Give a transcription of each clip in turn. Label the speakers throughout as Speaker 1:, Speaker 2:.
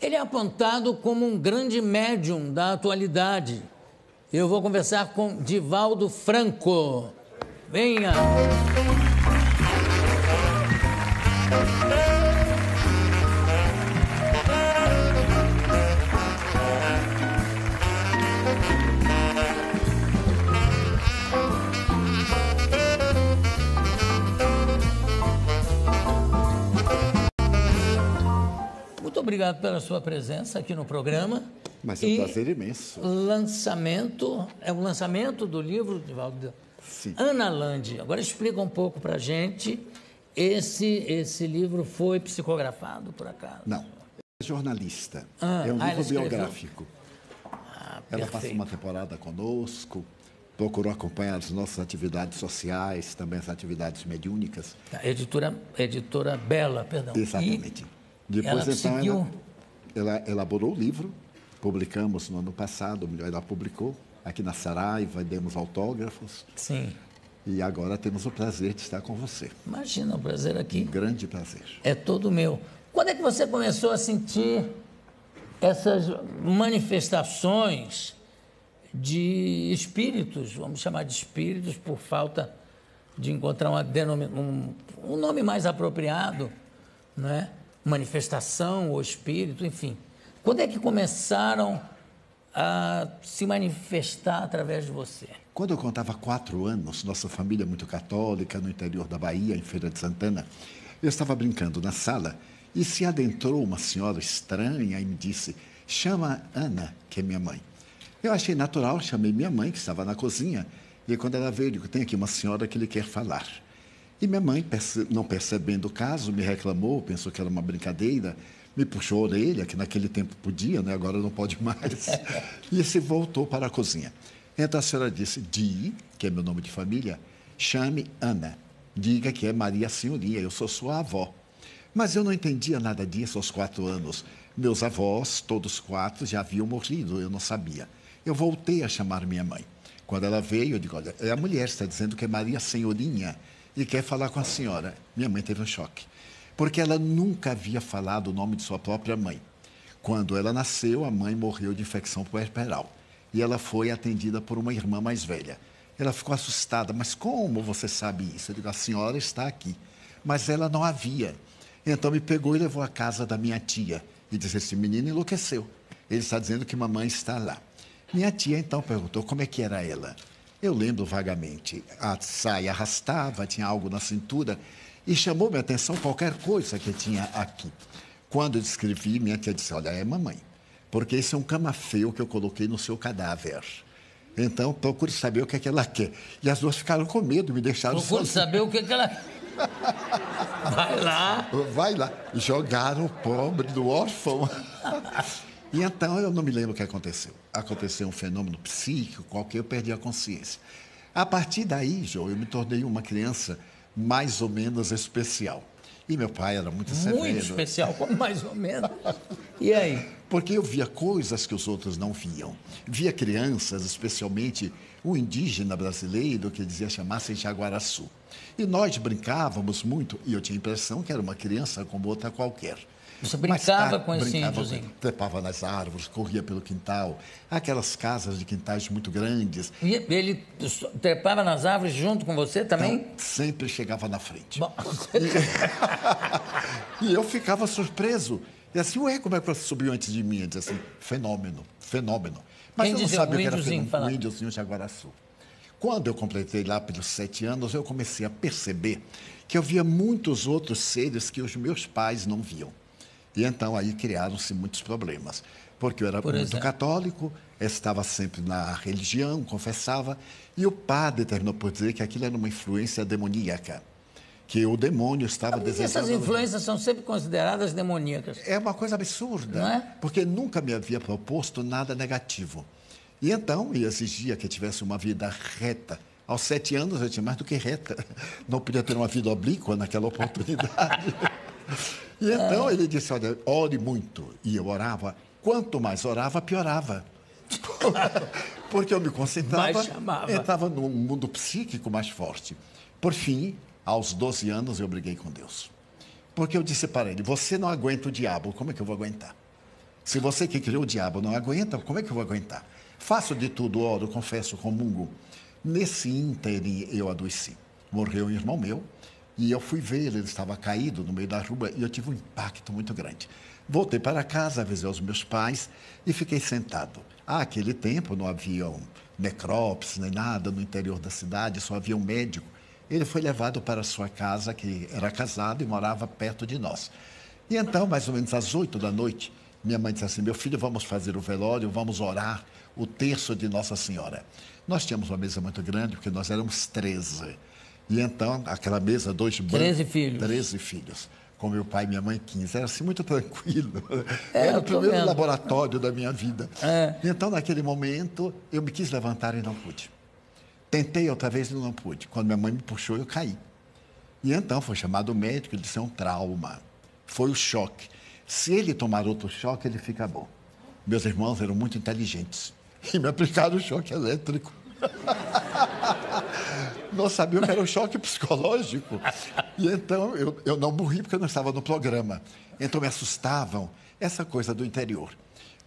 Speaker 1: Ele é apontado como um grande médium da atualidade. Eu vou conversar com Divaldo Franco. Venha! Muito obrigado pela sua presença aqui no programa.
Speaker 2: Mas é um prazer imenso.
Speaker 1: Lançamento, é o lançamento do livro, Divaldo,
Speaker 2: Sim.
Speaker 1: Ana Land. Agora explica um pouco para gente. Esse, esse livro foi psicografado, por acaso?
Speaker 2: Não, é jornalista.
Speaker 1: Ah,
Speaker 2: é um
Speaker 1: ah,
Speaker 2: livro biográfico.
Speaker 1: Ah,
Speaker 2: Ela passa
Speaker 1: perfeito.
Speaker 2: uma temporada conosco, procurou acompanhar as nossas atividades sociais, também as atividades mediúnicas.
Speaker 1: A editora, editora Bela, perdão.
Speaker 2: Exatamente.
Speaker 1: E
Speaker 2: Depois,
Speaker 1: ela
Speaker 2: então,
Speaker 1: seguiu...
Speaker 2: ela, ela elaborou o livro, publicamos no ano passado, ou melhor, ela publicou aqui na Saraiva, demos autógrafos,
Speaker 1: Sim,
Speaker 2: e agora temos o prazer de estar com você.
Speaker 1: imagina o prazer aqui.
Speaker 2: Um grande prazer.
Speaker 1: É todo meu. Quando é que você começou a sentir essas manifestações de espíritos, vamos chamar de espíritos por falta de encontrar uma um, um nome mais apropriado, não é? Manifestação ou espírito, enfim. Quando é que começaram a se manifestar através de você?
Speaker 2: Quando eu contava quatro anos, nossa família muito católica, no interior da Bahia, em Feira de Santana, eu estava brincando na sala e se adentrou uma senhora estranha e me disse: chama Ana, que é minha mãe. Eu achei natural, chamei minha mãe, que estava na cozinha, e quando ela veio, eu digo: tem aqui uma senhora que lhe quer falar. E minha mãe, não percebendo o caso, me reclamou, pensou que era uma brincadeira, me puxou a orelha, que naquele tempo podia, né? agora não pode mais, e se voltou para a cozinha. Então a senhora disse: Di, que é meu nome de família, chame Ana. Diga que é Maria Senhoria, eu sou sua avó. Mas eu não entendia nada disso aos quatro anos. Meus avós, todos quatro, já haviam morrido, eu não sabia. Eu voltei a chamar minha mãe. Quando ela veio, eu digo: olha, a mulher está dizendo que é Maria Senhorinha e quer falar com a senhora. Minha mãe teve um choque, porque ela nunca havia falado o nome de sua própria mãe. Quando ela nasceu, a mãe morreu de infecção puerperal e ela foi atendida por uma irmã mais velha. Ela ficou assustada, mas como você sabe isso? Eu digo: a senhora está aqui. Mas ela não havia. Então me pegou e levou à casa da minha tia e disse: Esse menino enlouqueceu. Ele está dizendo que mamãe está lá. Minha tia então perguntou como é que era ela. Eu lembro vagamente. A saia arrastava, tinha algo na cintura e chamou minha atenção qualquer coisa que tinha aqui. Quando eu descrevi, minha tia disse: Olha, é mamãe, porque esse é um camafeu que eu coloquei no seu cadáver. Então, procure saber o que é que ela quer. E as duas ficaram com medo, me deixaram
Speaker 1: Procure
Speaker 2: sozinha.
Speaker 1: saber o que, que ela. Vai lá.
Speaker 2: Vai lá. Jogaram o pobre do órfão. E então eu não me lembro o que aconteceu. Aconteceu um fenômeno psíquico qualquer, eu perdi a consciência. A partir daí, João, eu me tornei uma criança mais ou menos especial. E meu pai era muito severo.
Speaker 1: Muito especial, mais ou menos. E aí?
Speaker 2: Porque eu via coisas que os outros não viam. Via crianças, especialmente o indígena brasileiro, que dizia chamar-se Jaguaraçu. E nós brincávamos muito, e eu tinha a impressão que era uma criança como outra qualquer.
Speaker 1: Você
Speaker 2: Mais
Speaker 1: brincava com esse
Speaker 2: brincava,
Speaker 1: índiozinho?
Speaker 2: Trepava nas árvores, corria pelo quintal. Aquelas casas de quintais muito grandes.
Speaker 1: E ele trepava nas árvores junto com você também?
Speaker 2: Então, sempre chegava na frente.
Speaker 1: Bom,
Speaker 2: E eu ficava surpreso. E assim, ué, como é que você subiu antes de mim? Eu dizia assim, fenômeno, fenômeno. Mas
Speaker 1: Quem
Speaker 2: eu não sabia
Speaker 1: O
Speaker 2: que era
Speaker 1: índiozinho
Speaker 2: fenômeno. O índiozinho Jaguaraçu. Quando eu completei lá pelos sete anos, eu comecei a perceber que eu via muitos outros seres que os meus pais não viam. E então aí criaram-se muitos problemas. Porque eu era
Speaker 1: Por
Speaker 2: muito
Speaker 1: exemplo?
Speaker 2: católico, estava sempre na religião, confessava, e o padre terminou por dizer que aquilo era uma influência demoníaca. Que o demônio estava
Speaker 1: que
Speaker 2: desejando.
Speaker 1: essas influências são sempre consideradas demoníacas?
Speaker 2: É uma coisa absurda,
Speaker 1: é?
Speaker 2: porque nunca me havia proposto nada negativo. E então, e exigia que eu tivesse uma vida reta. Aos sete anos eu tinha mais do que reta. Não podia ter uma vida oblíqua naquela oportunidade. E então ele disse, olha, ore muito. E eu orava. Quanto mais orava, piorava. Porque eu me concentrava, entrava num mundo psíquico mais forte. Por fim, aos 12 anos, eu briguei com Deus. Porque eu disse para ele: Você não aguenta o diabo, como é que eu vou aguentar? Se você que criou o diabo não aguenta, como é que eu vou aguentar? Faço de tudo, oro, confesso, comungo. Nesse ínterim eu adoeci. Morreu um irmão meu e eu fui ver, ele estava caído no meio da rua e eu tive um impacto muito grande. Voltei para casa, avisei os meus pais e fiquei sentado. Ah, aquele tempo não havia necrópsis nem nada no interior da cidade, só havia um médico. Ele foi levado para sua casa, que era casado e morava perto de nós. E então, mais ou menos às oito da noite, minha mãe disse assim: Meu filho, vamos fazer o velório, vamos orar o terço de Nossa Senhora. Nós tínhamos uma mesa muito grande, porque nós éramos 13. E então, aquela mesa, dois
Speaker 1: bancos. 13 filhos.
Speaker 2: 13 filhos. Com meu pai e minha mãe, 15. Era assim muito tranquilo. É, Era o primeiro vendo. laboratório da minha vida. É. E então, naquele momento, eu me quis levantar e não pude. Tentei outra vez e não pude. Quando minha mãe me puxou, eu caí. E então foi chamado o médico, ele disse: é um trauma. Foi o choque. Se ele tomar outro choque, ele fica bom. Meus irmãos eram muito inteligentes e me aplicaram o choque elétrico. não sabiam que era um choque psicológico. E então eu, eu não morri porque eu não estava no programa. Então me assustavam essa coisa do interior.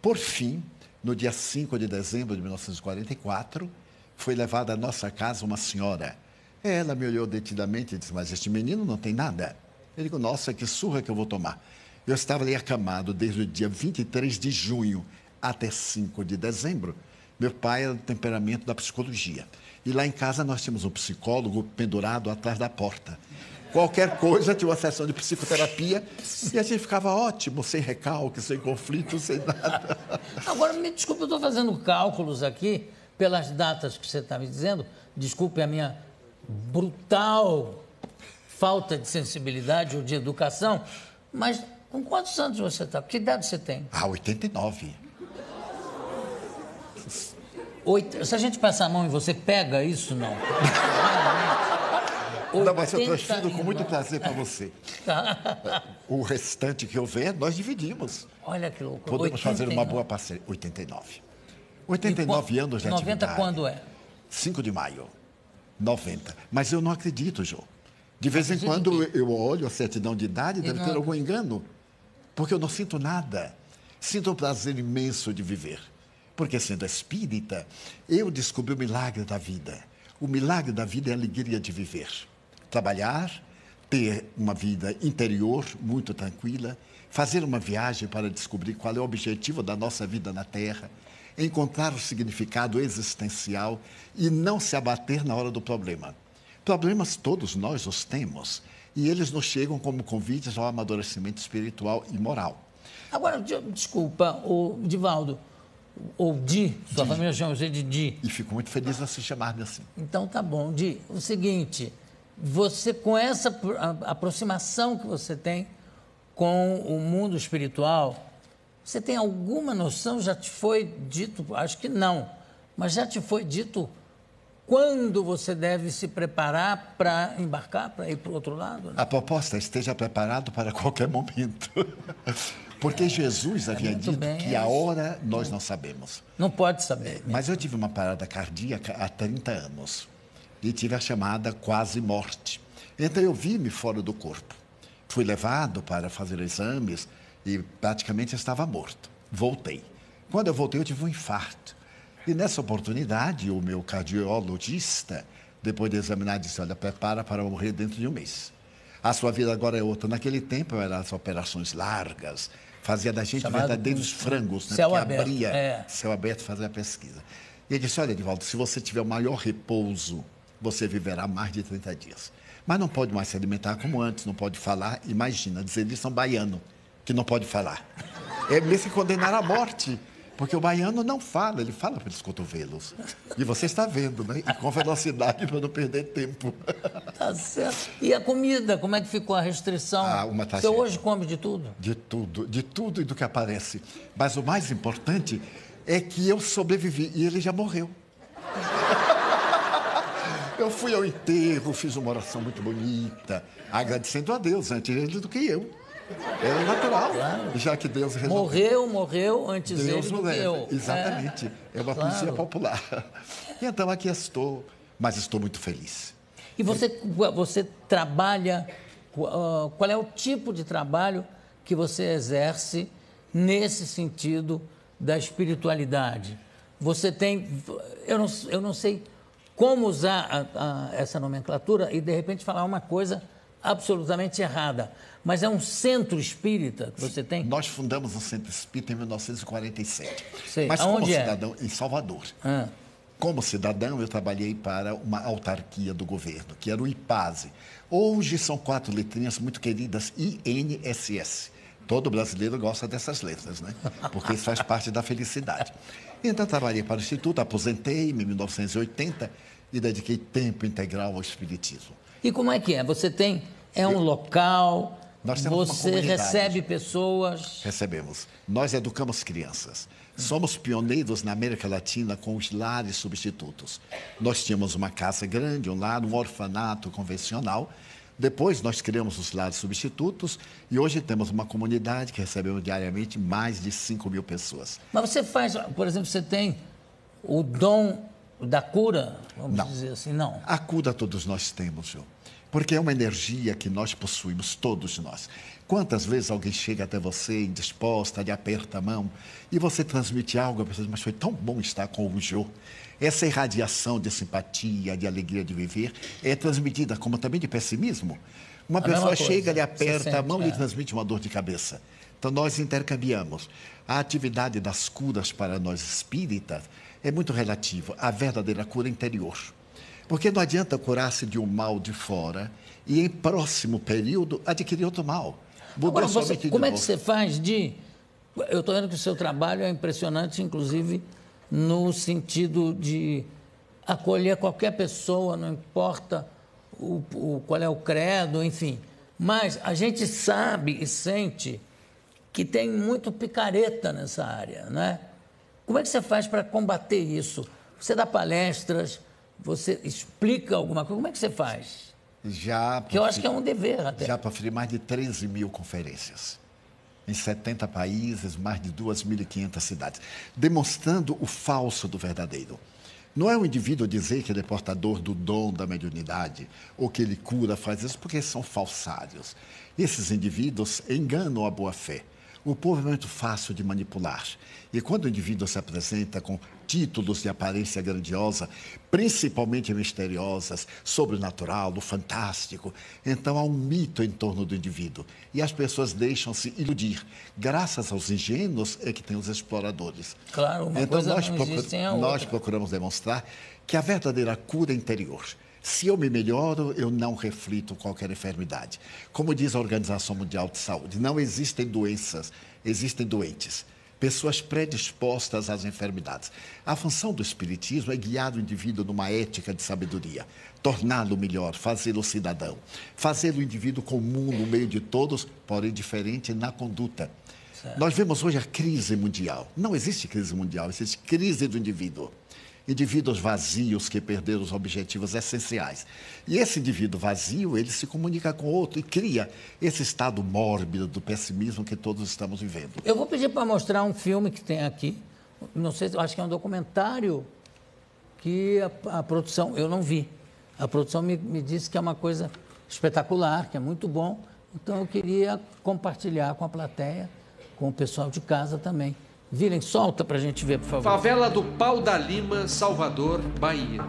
Speaker 2: Por fim, no dia 5 de dezembro de 1944, foi levada à nossa casa uma senhora. Ela me olhou detidamente e disse: Mas este menino não tem nada. Eu digo: Nossa, que surra que eu vou tomar. Eu estava ali acamado desde o dia 23 de junho até 5 de dezembro. Meu pai era do temperamento da psicologia. E lá em casa nós tínhamos um psicólogo pendurado atrás da porta. Qualquer coisa tinha uma sessão de psicoterapia e a gente ficava ótimo, sem recalque, sem conflito, sem nada.
Speaker 1: Agora, me desculpe, eu estou fazendo cálculos aqui pelas datas que você está me dizendo. Desculpe a minha brutal falta de sensibilidade ou de educação, mas com quantos anos você está? Que idade você tem?
Speaker 2: Ah, 89.
Speaker 1: Oito, se a gente passar a mão e você pega isso, não?
Speaker 2: Não, mas eu transfiro com muito prazer para você. Tá. O restante que houver, nós dividimos.
Speaker 1: Olha que louco.
Speaker 2: Podemos 89. fazer uma boa parceria. 89. 89 anos de 90 atividade.
Speaker 1: quando é?
Speaker 2: 5 de maio. 90. Mas eu não acredito, João. De vez em quando eu olho a certidão de idade, e deve não... ter algum engano. Porque eu não sinto nada. Sinto um prazer imenso de viver. Porque, sendo espírita, eu descobri o milagre da vida. O milagre da vida é a alegria de viver. Trabalhar, ter uma vida interior muito tranquila, fazer uma viagem para descobrir qual é o objetivo da nossa vida na Terra, encontrar o significado existencial e não se abater na hora do problema. Problemas todos nós os temos e eles nos chegam como convites ao amadurecimento espiritual e moral.
Speaker 1: Agora, desculpa, o Divaldo, ou Di, sua Di. família chama você de Di.
Speaker 2: E fico muito feliz de se chamar-me assim.
Speaker 1: Então tá bom, Di. O seguinte, você com essa aproximação que você tem com o mundo espiritual, você tem alguma noção? Já te foi dito? Acho que não, mas já te foi dito quando você deve se preparar para embarcar, para ir para o outro lado? Né?
Speaker 2: A proposta é esteja preparado para qualquer momento. Porque Jesus havia dito bem, que a hora nós não sabemos.
Speaker 1: Não pode saber.
Speaker 2: É, mas eu tive uma parada cardíaca há 30 anos e tive a chamada quase morte. Então eu vi-me fora do corpo. Fui levado para fazer exames e praticamente estava morto. Voltei. Quando eu voltei, eu tive um infarto. E nessa oportunidade, o meu cardiologista, depois de examinar, disse: Olha, prepara para morrer dentro de um mês. A sua vida agora é outra. Naquele tempo eram as operações largas, fazia da gente Chamado verdadeiros frangos, né?
Speaker 1: Céu
Speaker 2: Porque
Speaker 1: aberto,
Speaker 2: abria
Speaker 1: é.
Speaker 2: céu aberto fazia a pesquisa. E ele disse: Olha, Edivaldo, se você tiver o maior repouso, você viverá mais de 30 dias. Mas não pode mais se alimentar como antes, não pode falar. Imagina, dizer isso a um baiano, que não pode falar. É mesmo que condenar à morte. Porque o baiano não fala, ele fala pelos cotovelos. E você está vendo, né? E com velocidade para não perder tempo.
Speaker 1: Tá certo. E a comida, como é que ficou a restrição?
Speaker 2: Ah, uma
Speaker 1: Você hoje come de tudo?
Speaker 2: De tudo, de tudo e do que aparece. Mas o mais importante é que eu sobrevivi e ele já morreu. Eu fui ao enterro, fiz uma oração muito bonita, agradecendo a Deus antes ele do que eu. É natural, claro. já que Deus resolveu.
Speaker 1: Morreu, morreu antes Deus dele do que eu.
Speaker 2: Exatamente. É, é uma claro. poesia popular. E então aqui estou, mas estou muito feliz.
Speaker 1: E você, você trabalha, qual é o tipo de trabalho que você exerce nesse sentido da espiritualidade. Você tem. Eu não, eu não sei como usar a, a, essa nomenclatura e, de repente, falar uma coisa absolutamente errada. Mas é um centro espírita que você tem?
Speaker 2: Nós fundamos o Centro Espírita em 1947.
Speaker 1: Sei.
Speaker 2: Mas
Speaker 1: Aonde
Speaker 2: como
Speaker 1: é?
Speaker 2: cidadão, em Salvador.
Speaker 1: Ah.
Speaker 2: Como cidadão, eu trabalhei para uma autarquia do governo, que era o IPASE. Hoje são quatro letrinhas muito queridas, INSS. Todo brasileiro gosta dessas letras, né? Porque isso faz parte da felicidade. Então, trabalhei para o Instituto, aposentei-me em 1980 e dediquei tempo integral ao Espiritismo.
Speaker 1: E como é que é? Você tem. É um local.
Speaker 2: Nós temos
Speaker 1: você recebe pessoas.
Speaker 2: Recebemos. Nós educamos crianças. Somos pioneiros na América Latina com os lares substitutos. Nós tínhamos uma casa grande, um lar, um orfanato convencional. Depois nós criamos os lares substitutos e hoje temos uma comunidade que recebemos diariamente mais de 5 mil pessoas.
Speaker 1: Mas você faz, por exemplo, você tem o dom da cura, vamos
Speaker 2: Não.
Speaker 1: dizer assim, não.
Speaker 2: A cura todos nós temos, João. Porque é uma energia que nós possuímos, todos nós. Quantas vezes alguém chega até você indisposta, lhe aperta a mão e você transmite algo, a pessoa diz, mas foi tão bom estar com o Jô. Essa irradiação de simpatia, de alegria de viver, é transmitida como também de pessimismo. Uma
Speaker 1: A
Speaker 2: pessoa
Speaker 1: coisa,
Speaker 2: chega, lhe aperta a
Speaker 1: sente,
Speaker 2: mão e
Speaker 1: é.
Speaker 2: lhe transmite uma dor de cabeça. Então nós intercambiamos. A atividade das curas para nós espíritas é muito relativa à verdadeira cura interior. Porque não adianta curar-se de um mal de fora e, em próximo período, adquirir outro mal.
Speaker 1: Agora, você, como é que você faz de. Eu estou vendo que o seu trabalho é impressionante, inclusive no sentido de acolher qualquer pessoa, não importa o, o- qual é o credo, enfim. Mas a gente sabe e sente que tem muito picareta nessa área, né? Como é que você faz para combater isso? Você dá palestras, você explica alguma coisa, como é que você faz?
Speaker 2: Já
Speaker 1: Que eu acho que é um dever até.
Speaker 2: Já proferi mais de 13 mil conferências. Em 70 países, mais de 2.500 cidades. Demonstrando o falso do verdadeiro. Não é o indivíduo dizer que ele é portador do dom da mediunidade, ou que ele cura, faz isso, porque são falsários. Esses indivíduos enganam a boa-fé. O povo é muito fácil de manipular. E quando o indivíduo se apresenta com títulos de aparência grandiosa, principalmente misteriosas, sobrenatural, do fantástico, então há um mito em torno do indivíduo. E as pessoas deixam-se iludir. Graças aos ingênuos é que tem os exploradores.
Speaker 1: Claro, uma
Speaker 2: então
Speaker 1: coisa
Speaker 2: nós,
Speaker 1: não
Speaker 2: procur-
Speaker 1: existe
Speaker 2: nós procuramos demonstrar que a verdadeira cura é interior. Se eu me melhoro, eu não reflito qualquer enfermidade. Como diz a Organização Mundial de Saúde, não existem doenças, existem doentes. Pessoas predispostas às enfermidades. A função do Espiritismo é guiar o indivíduo numa ética de sabedoria, torná-lo melhor, fazê-lo cidadão, fazer o indivíduo comum no meio de todos, porém diferente na conduta. Nós vemos hoje a crise mundial. Não existe crise mundial, existe crise do indivíduo. Indivíduos vazios que perderam os objetivos essenciais. E esse indivíduo vazio, ele se comunica com outro e cria esse estado mórbido do pessimismo que todos estamos vivendo.
Speaker 1: Eu vou pedir para mostrar um filme que tem aqui. Não sei, acho que é um documentário que a, a produção, eu não vi. A produção me, me disse que é uma coisa espetacular, que é muito bom. Então eu queria compartilhar com a plateia, com o pessoal de casa também. Virem, solta para a gente ver, por favor.
Speaker 3: Favela do Pau da Lima, Salvador, Bahia.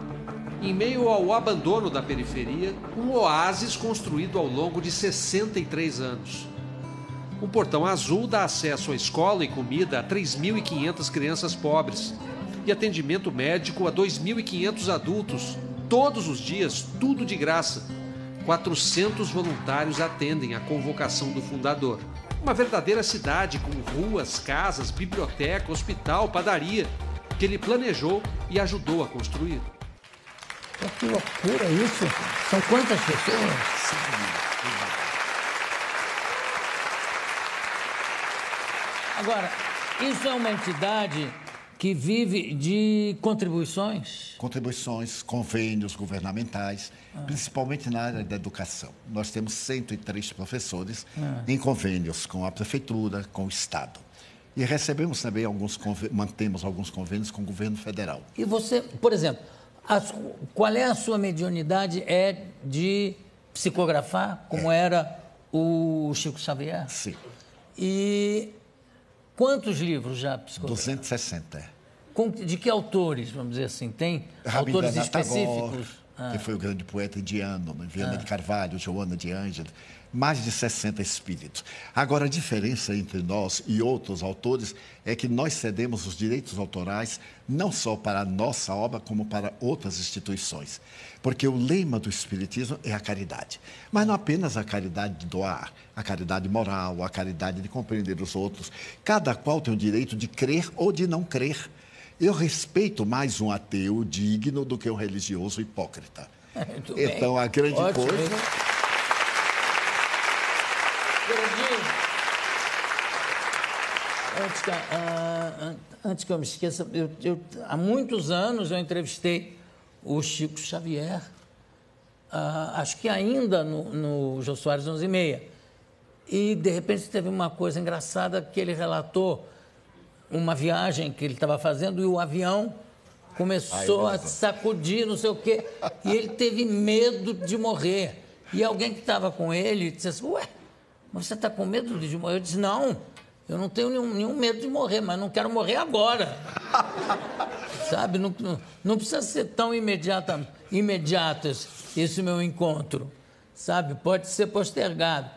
Speaker 3: Em meio ao abandono da periferia, um oásis construído ao longo de 63 anos. Um portão azul dá acesso à escola e comida a 3.500 crianças pobres e atendimento médico a 2.500 adultos, todos os dias, tudo de graça. 400 voluntários atendem à convocação do fundador. Uma verdadeira cidade com ruas, casas, biblioteca, hospital, padaria, que ele planejou e ajudou a construir.
Speaker 1: Que loucura isso! São quantas pessoas? Agora, isso é uma entidade que vive de contribuições?
Speaker 2: Contribuições, convênios governamentais, principalmente na área da educação. Nós temos 103 professores em convênios com a prefeitura, com o Estado. E recebemos também alguns, mantemos alguns convênios com o governo federal.
Speaker 1: E você, por exemplo, a qual é a sua mediunidade? É de psicografar, como era o Chico Xavier?
Speaker 2: Sim.
Speaker 1: E Quantos livros já psicografou?
Speaker 2: 260.
Speaker 1: Com- de que autores, vamos dizer assim? Tem autores
Speaker 2: Rabindranath Tagore,
Speaker 1: específicos? Ah.
Speaker 2: que foi o grande poeta indiano, né? Viana de Carvalho, Joana de Ângeles, mais de 60 espíritos. Agora, a diferença entre nós e outros autores é que nós cedemos os direitos autorais não só para a nossa obra, como para outras instituições. Porque o lema do Espiritismo é a caridade. Mas não apenas a caridade de doar, a caridade moral, a caridade de compreender os outros. Cada qual tem o direito de crer ou de não crer. Eu respeito mais um ateu digno do que um religioso hipócrita.
Speaker 1: Muito bem.
Speaker 2: Então, a grande
Speaker 1: Ótimo.
Speaker 2: coisa.
Speaker 1: Antes que, ah, an- antes que eu me esqueça, eu- eu- há muitos anos eu entrevistei o Chico Xavier, ah, acho que ainda no, no Jô Soares 11 e meia. E, de repente, teve uma coisa engraçada que ele relatou uma viagem que ele estava fazendo e o avião começou a sacudir, não sei o quê, e ele teve medo de morrer. E alguém que estava com ele disse assim, ué, você está com medo de morrer? Eu disse, não, eu não tenho nenhum, nenhum medo de morrer, mas não quero morrer agora. Sabe, não, não, não precisa ser tão imediata, imediato esse, esse meu encontro, sabe? Pode ser postergado.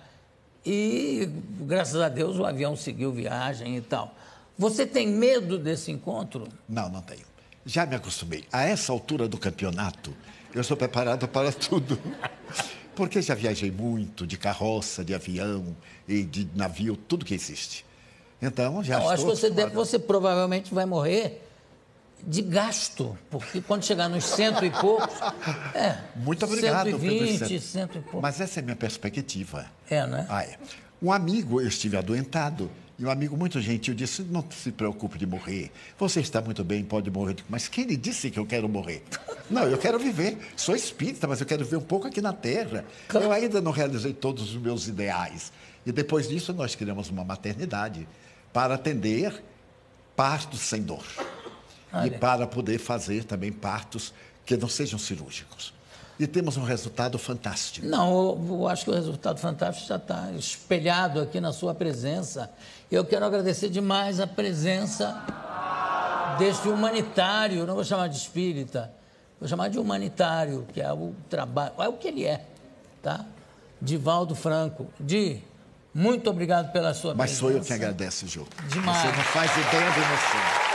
Speaker 1: E, graças a Deus, o avião seguiu viagem e tal. Você tem medo desse encontro?
Speaker 2: Não, não tenho. Já me acostumei. A essa altura do campeonato, eu sou preparado para tudo. Porque já viajei muito de carroça, de avião e de navio, tudo que existe. Então, já
Speaker 1: Eu
Speaker 2: estou
Speaker 1: acho que você, deve, você provavelmente vai morrer de gasto, porque quando chegar nos cento e poucos. É,
Speaker 2: Muito obrigado, Pedro
Speaker 1: 120,
Speaker 2: Vicente.
Speaker 1: cento e poucos.
Speaker 2: Mas essa é a minha perspectiva.
Speaker 1: É, né?
Speaker 2: Ah, é. Um amigo, eu estive adoentado, e um amigo muito gentil disse: Não se preocupe de morrer. Você está muito bem, pode morrer. Mas quem lhe disse que eu quero morrer? Não, eu quero viver. Sou espírita, mas eu quero viver um pouco aqui na Terra. Eu ainda não realizei todos os meus ideais. E depois disso, nós criamos uma maternidade para atender partos sem dor. E
Speaker 1: Olha.
Speaker 2: para poder fazer também partos que não sejam cirúrgicos. E temos um resultado fantástico.
Speaker 1: Não, eu, acho que o resultado fantástico já está espelhado aqui na sua presença. Eu quero agradecer demais a presença deste humanitário, não vou chamar de espírita, vou chamar de humanitário, que é o trabalho, é o que ele é, tá? Divaldo Franco. Di, muito obrigado pela sua
Speaker 2: Mas
Speaker 1: presença.
Speaker 2: sou eu que agradeço, Ju.
Speaker 1: Demais.
Speaker 2: Você não faz ideia da emoção.